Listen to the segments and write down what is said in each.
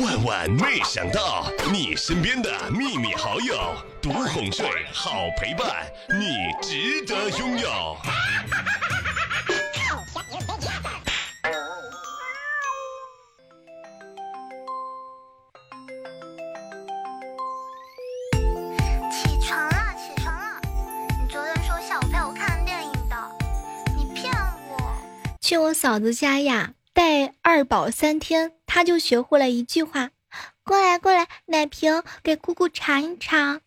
万万没想到，你身边的秘密好友，独哄睡，好陪伴，你值得拥有。起床了，起床了！你昨天说下午陪我看电影的，你骗我！去我嫂子家呀，带二宝三天，他就学会了一句话：“过来，过来，奶瓶给姑姑尝一尝。”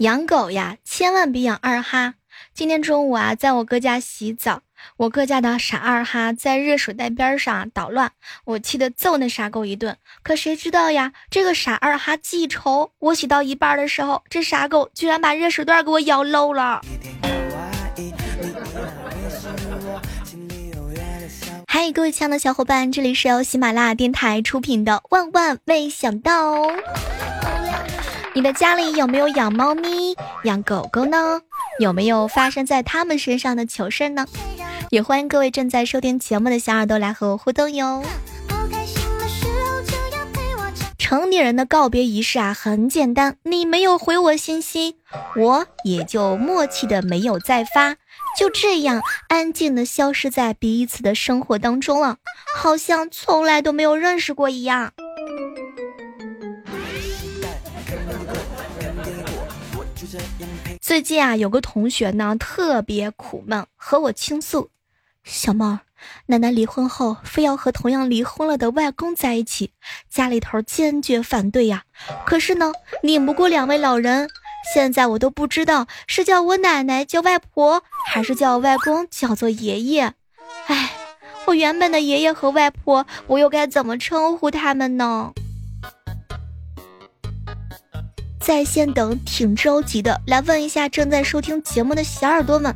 养狗呀，千万别养二哈。今天中午啊，在我哥家洗澡，我哥家的傻二哈在热水袋边上捣乱，我气得揍那傻狗一顿。可谁知道呀，这个傻二哈记仇，我洗到一半的时候，这傻狗居然把热水袋给我咬漏了。各位亲爱的小伙伴，这里是由喜马拉雅电台出品的《万万没想到》。你的家里有没有养猫咪、养狗狗呢？有没有发生在他们身上的糗事呢？也欢迎各位正在收听节目的小耳朵来和我互动哟。成年人的告别仪式啊，很简单，你没有回我信息，我也就默契的没有再发，就这样安静的消失在彼此的生活当中了，好像从来都没有认识过一样。最近啊，有个同学呢特别苦闷，和我倾诉：“小猫，奶奶离婚后非要和同样离婚了的外公在一起，家里头坚决反对呀。可是呢，拧不过两位老人，现在我都不知道是叫我奶奶叫外婆，还是叫外公叫做爷爷。哎，我原本的爷爷和外婆，我又该怎么称呼他们呢？”在线等，挺着急的，来问一下正在收听节目的小耳朵们，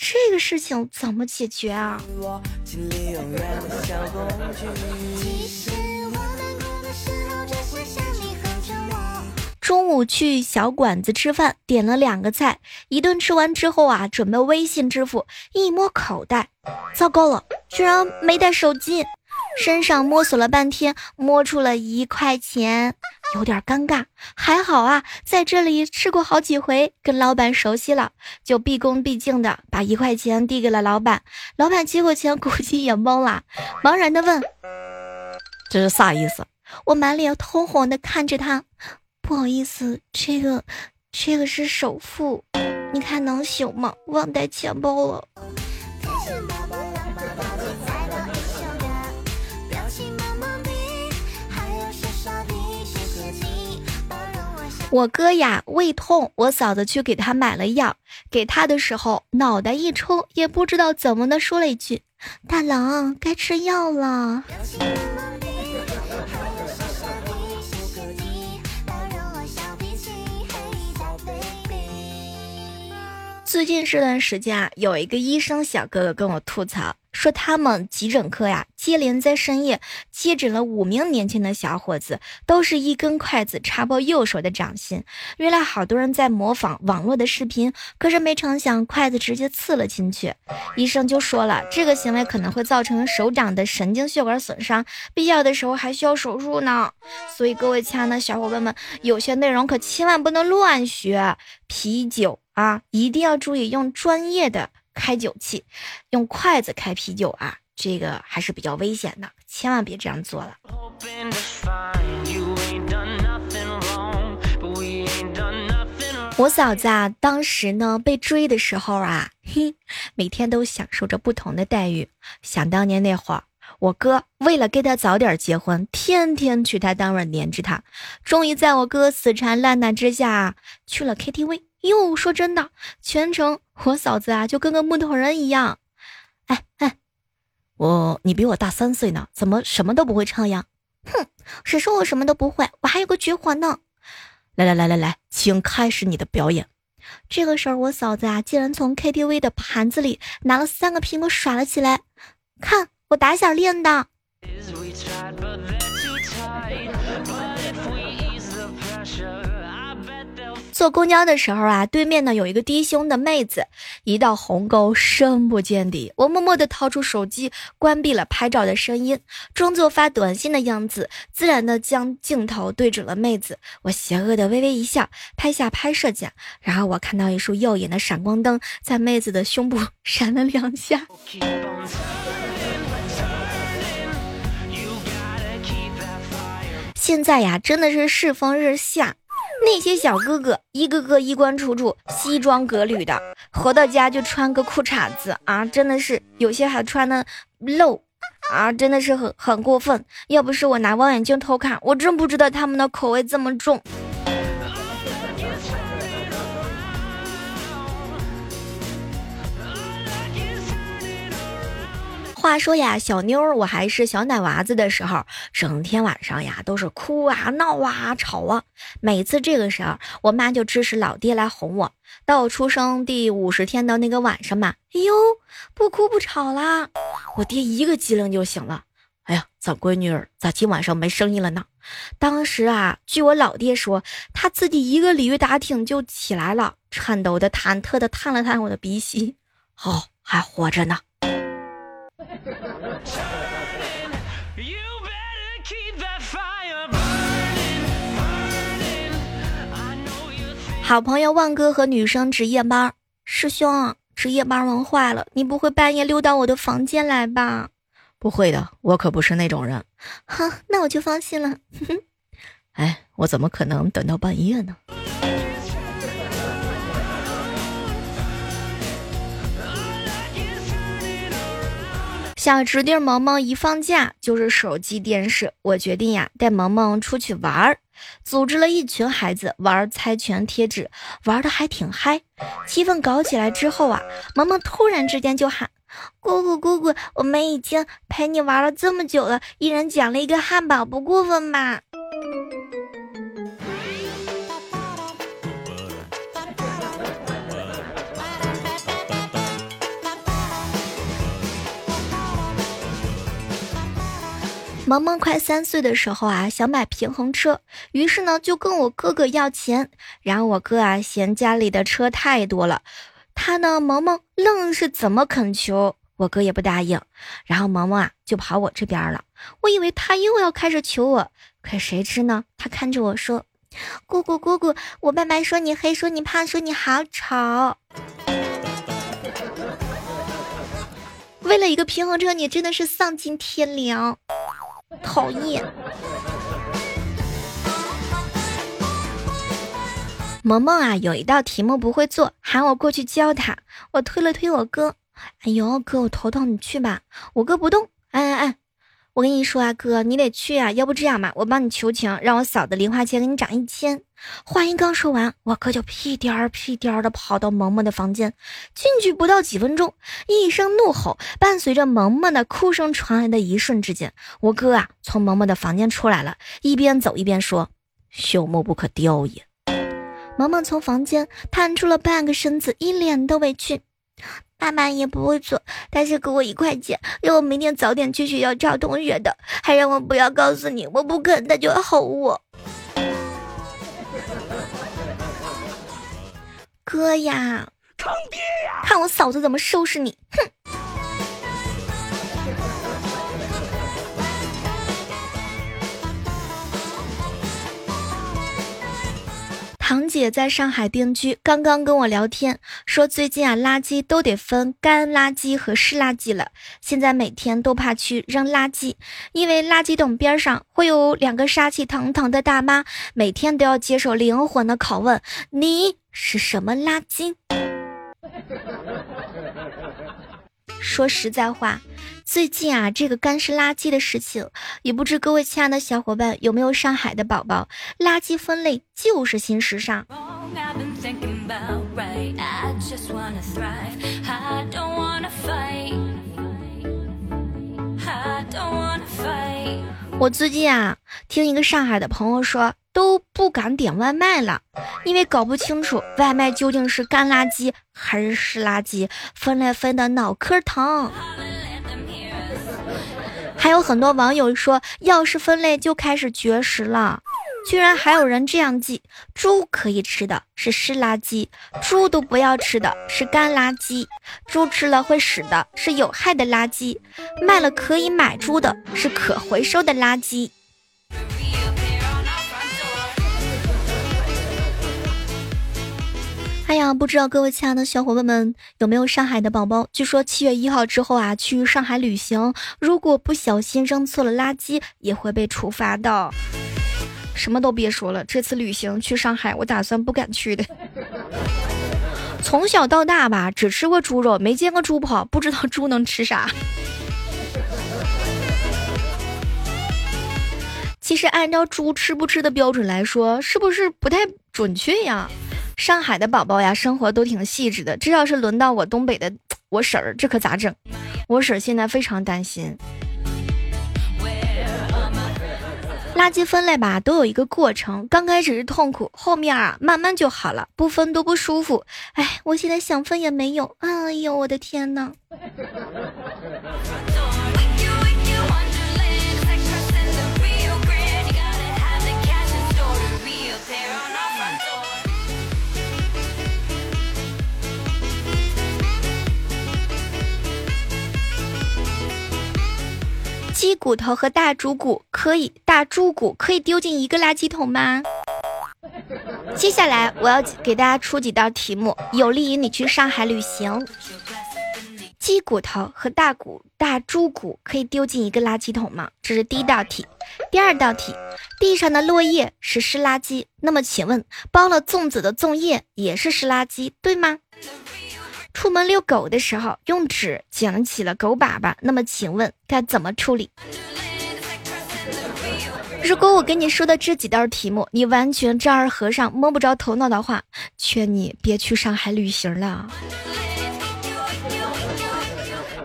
这个事情怎么解决啊？中午去小馆子吃饭，点了两个菜，一顿吃完之后啊，准备微信支付，一摸口袋，糟糕了，居然没带手机。身上摸索了半天，摸出了一块钱，有点尴尬。还好啊，在这里吃过好几回，跟老板熟悉了，就毕恭毕敬的把一块钱递给了老板。老板接过钱，估计也懵了，茫然的问：“这是啥意思？”我满脸通红的看着他，不好意思，这个，这个是首付，你看能行吗？忘带钱包了。我哥呀胃痛，我嫂子去给他买了药，给他的时候脑袋一抽，也不知道怎么的说了一句：“大郎该吃药了。”最近这段时间啊，有一个医生小哥哥跟我吐槽。说他们急诊科呀，接连在深夜接诊了五名年轻的小伙子，都是一根筷子插破右手的掌心。原来好多人在模仿网络的视频，可是没成想筷子直接刺了进去。医生就说了，这个行为可能会造成手掌的神经血管损伤，必要的时候还需要手术呢。所以各位亲爱的小伙伴们，有些内容可千万不能乱学。啤酒啊，一定要注意用专业的。开酒器，用筷子开啤酒啊，这个还是比较危险的，千万别这样做了。我嫂子啊，当时呢被追的时候啊，嘿，每天都享受着不同的待遇。想当年那会儿，我哥为了给她早点结婚，天天去她单位黏着她，终于在我哥死缠烂打之下去了 KTV。哟，说真的，全程我嫂子啊就跟个木头人一样。哎哎，我你比我大三岁呢，怎么什么都不会唱呀？哼，谁说我什么都不会？我还有个绝活呢。来来来来来，请开始你的表演。这个时候，我嫂子啊竟然从 KTV 的盘子里拿了三个苹果耍了起来。看我打小练的。坐公交的时候啊，对面呢有一个低胸的妹子，一道鸿沟深不见底。我默默地掏出手机，关闭了拍照的声音，装作发短信的样子，自然地将镜头对准了妹子。我邪恶地微微一笑，拍下拍摄键，然后我看到一束耀眼的闪光灯在妹子的胸部闪了两下。现在呀，真的是世风日下，那些小哥哥一个个衣冠楚楚，西装革履的，回到家就穿个裤衩子啊，真的是有些还穿的露啊，真的是很很过分。要不是我拿望远镜偷看，我真不知道他们的口味这么重。话说呀，小妞儿，我还是小奶娃子的时候，整天晚上呀都是哭啊、闹啊、吵啊。每次这个时候，我妈就支持老爹来哄我。到我出生第五十天的那个晚上嘛，哎呦，不哭不吵啦，我爹一个机灵就醒了。哎呀，咱闺女咋今晚上没声音了呢？当时啊，据我老爹说，他自己一个鲤鱼打挺就起来了，颤抖的、忐忑的探了探我的鼻息，哦，还活着呢。好朋友旺哥和女生值夜班，师兄，值夜班玩坏了，你不会半夜溜到我的房间来吧？不会的，我可不是那种人。好，那我就放心了。哎，我怎么可能等到半夜呢？小侄弟萌萌一放假就是手机电视，我决定呀带萌萌出去玩儿，组织了一群孩子玩猜拳贴纸，玩的还挺嗨。气氛搞起来之后啊，萌萌突然之间就喊：“姑姑姑姑，我们已经陪你玩了这么久了，一人奖了一个汉堡，不过分吧？”萌萌快三岁的时候啊，想买平衡车，于是呢就跟我哥哥要钱。然后我哥啊嫌家里的车太多了，他呢萌萌愣是怎么恳求，我哥也不答应。然后萌萌啊就跑我这边了，我以为他又要开始求我，可谁知呢，他看着我说：“姑姑姑姑，我爸爸说你黑，说你胖，说你好丑。”为了一个平衡车，你真的是丧尽天良。讨厌，萌萌啊，有一道题目不会做，喊我过去教他。我推了推我哥，哎呦，哥，我头疼，你去吧。我哥不动，哎哎哎。我跟你说啊，哥，你得去啊，要不这样吧，我帮你求情，让我嫂子零花钱给你涨一千。话音刚说完，我哥就屁颠儿屁颠儿的跑到萌萌的房间，进去不到几分钟，一声怒吼伴随着萌萌的哭声传来的一瞬之间，我哥啊从萌萌的房间出来了，一边走一边说：“朽木不可雕也。”萌萌从房间探出了半个身子，一脸的委屈。爸妈也不会做，但是给我一块钱，让我明天早点去学校找同学的，还让我不要告诉你，我不肯他就吼我。哥呀，坑爹呀！看我嫂子怎么收拾你！哼。堂姐在上海定居，刚刚跟我聊天，说最近啊，垃圾都得分干垃圾和湿垃圾了。现在每天都怕去扔垃圾，因为垃圾桶边上会有两个杀气腾腾的大妈，每天都要接受灵魂的拷问：你是什么垃圾？说实在话，最近啊，这个干湿垃圾的事情，也不知各位亲爱的小伙伴有没有上海的宝宝？垃圾分类就是新时尚。我最近啊，听一个上海的朋友说，都不敢点外卖了，因为搞不清楚外卖究竟是干垃圾还是湿垃圾，分类分的脑壳疼。还有很多网友说，要是分类就开始绝食了。居然还有人这样记：猪可以吃的是湿垃圾，猪都不要吃的是干垃圾，猪吃了会死的是有害的垃圾，卖了可以买猪的是可回收的垃圾。哎呀，不知道各位亲爱的小伙伴们有没有上海的宝宝？据说七月一号之后啊，去上海旅行，如果不小心扔错了垃圾，也会被处罚的。什么都别说了，这次旅行去上海，我打算不敢去的。从小到大吧，只吃过猪肉，没见过猪跑，不知道猪能吃啥。其实按照猪吃不吃的标准来说，是不是不太准确呀？上海的宝宝呀，生活都挺细致的。这要是轮到我东北的 我婶儿，这可咋整？我婶儿现在非常担心。垃圾分类吧，都有一个过程，刚开始是痛苦，后面啊慢慢就好了。不分都不舒服，哎，我现在想分也没有。哎呦，我的天呐！鸡骨头和大猪骨可以，大猪骨可以丢进一个垃圾桶吗？接下来我要给大家出几道题目，有利于你去上海旅行。鸡骨头和大骨、大猪骨可以丢进一个垃圾桶吗？这是第一道题。第二道题，地上的落叶是湿垃圾，那么请问包了粽子的粽叶也是湿垃圾，对吗？出门遛狗的时候，用纸捡起了狗粑粑，那么请问该怎么处理？如果我跟你说的这几道题目，你完全丈二和尚摸不着头脑的话，劝你别去上海旅行了。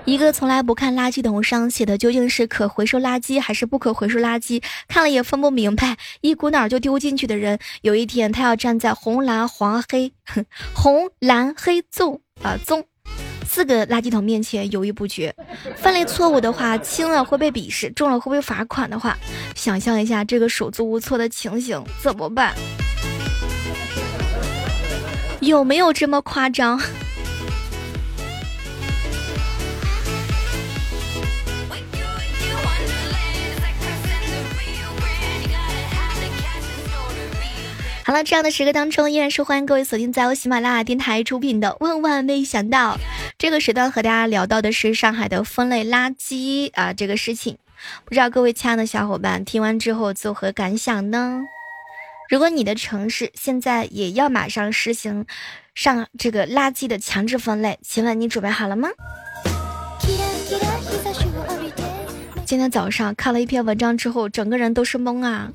一个从来不看垃圾桶上写的究竟是可回收垃圾还是不可回收垃圾，看了也分不明白，一股脑就丢进去的人，有一天他要站在红蓝黄黑红蓝黑棕。啊，棕四个垃圾桶面前犹豫不决，分类错误的话，轻了会被鄙视，重了会被罚款的话，想象一下这个手足无措的情形，怎么办？有没有这么夸张？好了，这样的时刻当中，依然是欢迎各位锁定在我喜马拉雅电台出品的《万万没想到》这个时段和大家聊到的是上海的分类垃圾啊这个事情。不知道各位亲爱的小伙伴听完之后作何感想呢？如果你的城市现在也要马上实行上这个垃圾的强制分类，请问你准备好了吗？今天早上看了一篇文章之后，整个人都是懵啊。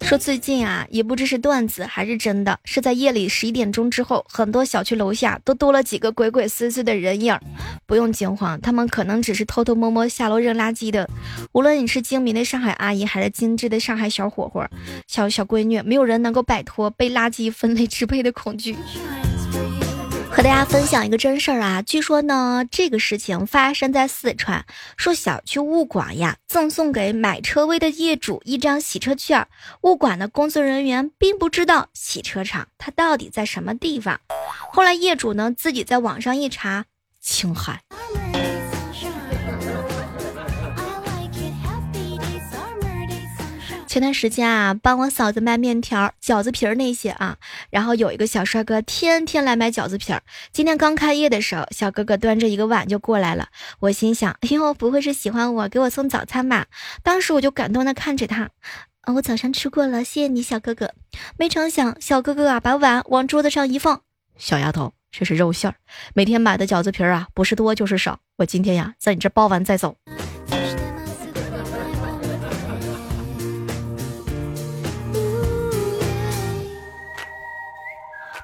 说最近啊，也不知是段子还是真的，是在夜里十一点钟之后，很多小区楼下都多了几个鬼鬼祟祟的人影。不用惊慌，他们可能只是偷偷摸摸下楼扔垃圾的。无论你是精明的上海阿姨，还是精致的上海小伙伙、小小闺女，没有人能够摆脱被垃圾分类支配的恐惧。和大家分享一个真事儿啊，据说呢，这个事情发生在四川，说小区物管呀赠送给买车位的业主一张洗车券，物管的工作人员并不知道洗车场它到底在什么地方，后来业主呢自己在网上一查，青海。前段时间啊，帮我嫂子卖面条、饺子皮儿那些啊，然后有一个小帅哥天天来买饺子皮儿。今天刚开业的时候，小哥哥端着一个碗就过来了。我心想，哎呦，不会是喜欢我，给我送早餐吧？当时我就感动的看着他，我早上吃过了，谢谢你，小哥哥。没成想，小哥哥啊，把碗往桌子上一放，小丫头，这是肉馅儿。每天买的饺子皮儿啊，不是多就是少。我今天呀，在你这包完再走。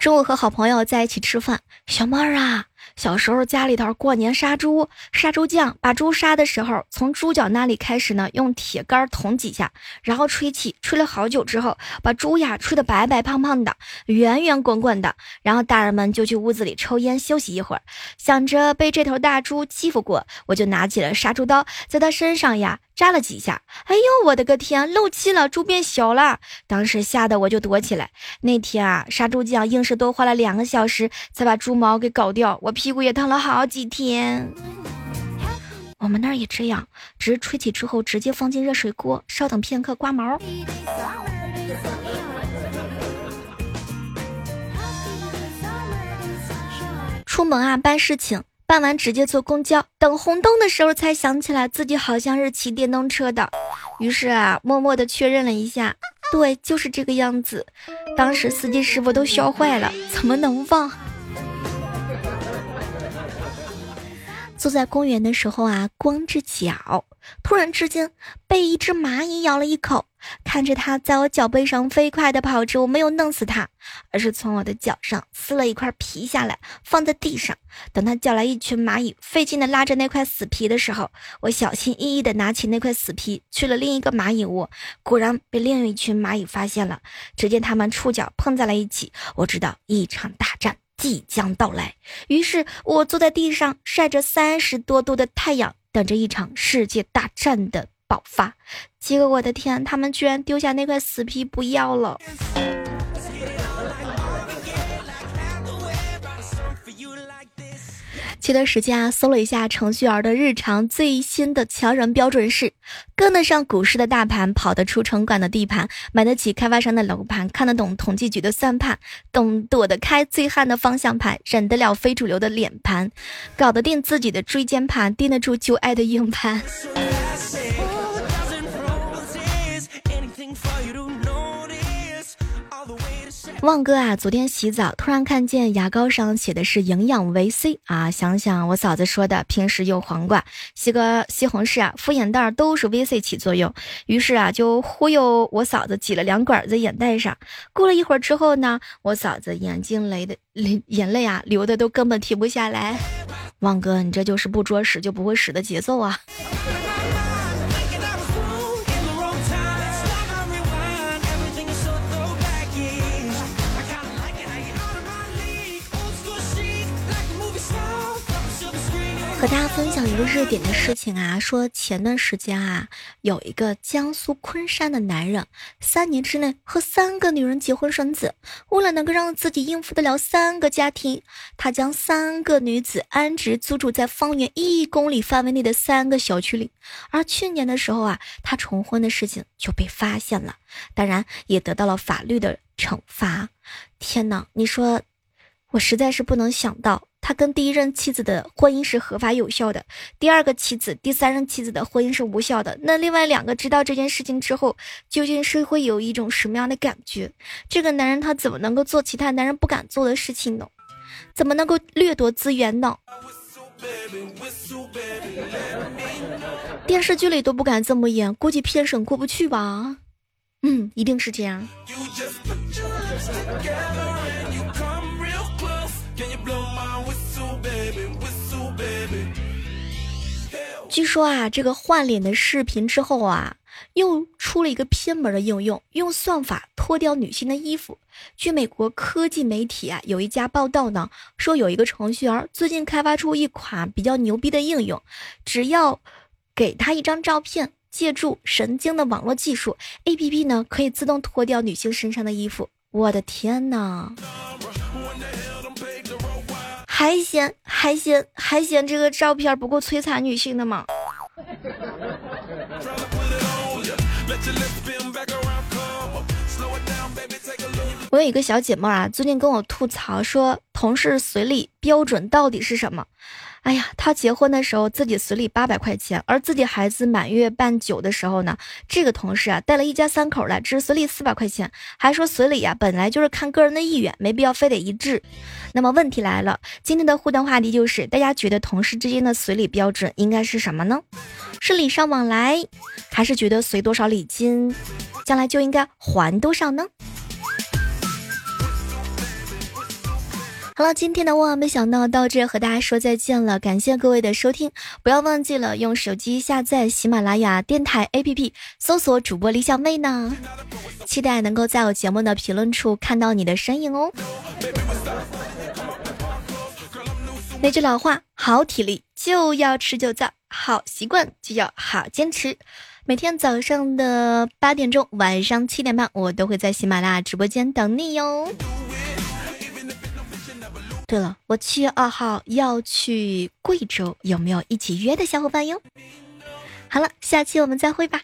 中午和好朋友在一起吃饭，小妹儿啊，小时候家里头过年杀猪，杀猪匠把猪杀的时候，从猪脚那里开始呢，用铁杆捅几下，然后吹气，吹了好久之后，把猪呀吹得白白胖胖的，圆圆滚滚的，然后大人们就去屋子里抽烟休息一会儿。想着被这头大猪欺负过，我就拿起了杀猪刀，在他身上呀扎了几下，哎呦我的个天，漏气了，猪变小了。当时吓得我就躲起来。那天啊，杀猪匠硬是多花了两个小时才把猪毛给搞掉，我屁股也疼了好几天。我们那儿也这样，只是吹起之后直接放进热水锅，稍等片刻刮毛。出门啊，办事情，办完直接坐公交，等红灯的时候才想起来自己好像是骑电动车的，于是啊，默默的确认了一下，对，就是这个样子。当时司机师傅都笑坏了，怎么能忘？坐在公园的时候啊，光着脚，突然之间被一只蚂蚁咬了一口。看着它在我脚背上飞快地跑着，我没有弄死它，而是从我的脚上撕了一块皮下来，放在地上。等它叫来一群蚂蚁，费劲地拉着那块死皮的时候，我小心翼翼地拿起那块死皮去了另一个蚂蚁窝，果然被另一群蚂蚁发现了。只见它们触角碰在了一起，我知道一场大战。即将到来，于是我坐在地上晒着三十多度的太阳，等着一场世界大战的爆发。结果我的天，他们居然丢下那块死皮不要了。前段时间啊，搜了一下程序员的日常，最新的强人标准是：跟得上股市的大盘，跑得出城管的地盘，买得起开发商的楼盘，看得懂统计局的算盘，懂躲得开醉汉的方向盘，忍得了非主流的脸盘，搞得定自己的椎间盘，盯得住旧爱的硬盘。旺哥啊，昨天洗澡突然看见牙膏上写的是营养维 C 啊，想想我嫂子说的，平时用黄瓜、洗个西红柿啊、敷眼袋都是维 C 起作用，于是啊就忽悠我嫂子挤了两管在眼袋上。过了一会儿之后呢，我嫂子眼睛泪的泪眼泪啊流的都根本停不下来。旺哥，你这就是不捉屎就不会屎的节奏啊！和大家分享一个热点的事情啊，说前段时间啊，有一个江苏昆山的男人，三年之内和三个女人结婚生子，为了能够让自己应付得了三个家庭，他将三个女子安置租住在方圆一公里范围内的三个小区里。而去年的时候啊，他重婚的事情就被发现了，当然也得到了法律的惩罚。天哪，你说，我实在是不能想到。他跟第一任妻子的婚姻是合法有效的，第二个妻子、第三任妻子的婚姻是无效的。那另外两个知道这件事情之后，究竟是会有一种什么样的感觉？这个男人他怎么能够做其他男人不敢做的事情呢？怎么能够掠夺资源呢？电视剧里都不敢这么演，估计片审过不去吧？嗯，一定是这样。you just forget 据说啊，这个换脸的视频之后啊，又出了一个偏门的应用，用算法脱掉女性的衣服。据美国科技媒体啊，有一家报道呢，说有一个程序员最近开发出一款比较牛逼的应用，只要给他一张照片，借助神经的网络技术，A P P 呢可以自动脱掉女性身上的衣服。我的天哪！还嫌还嫌还嫌这个照片不够摧残女性的吗？我有一个小姐妹啊，最近跟我吐槽说，同事随礼标准到底是什么？哎呀，她结婚的时候自己随礼八百块钱，而自己孩子满月办酒的时候呢，这个同事啊带了一家三口来，只是随礼四百块钱，还说随礼啊本来就是看个人的意愿，没必要非得一致。那么问题来了，今天的互动话题就是，大家觉得同事之间的随礼标准应该是什么呢？是礼尚往来，还是觉得随多少礼金，将来就应该还多少呢？好了，今天的万万没想到到这和大家说再见了，感谢各位的收听，不要忘记了用手机下载喜马拉雅电台 APP，搜索主播李小妹呢，期待能够在我节目的评论处看到你的身影哦。那句老话，好体力就要持久战。好习惯就要好坚持。每天早上的八点钟，晚上七点半，我都会在喜马拉雅直播间等你哟。对了，我七月二号要去贵州，有没有一起约的小伙伴哟？好了，下期我们再会吧。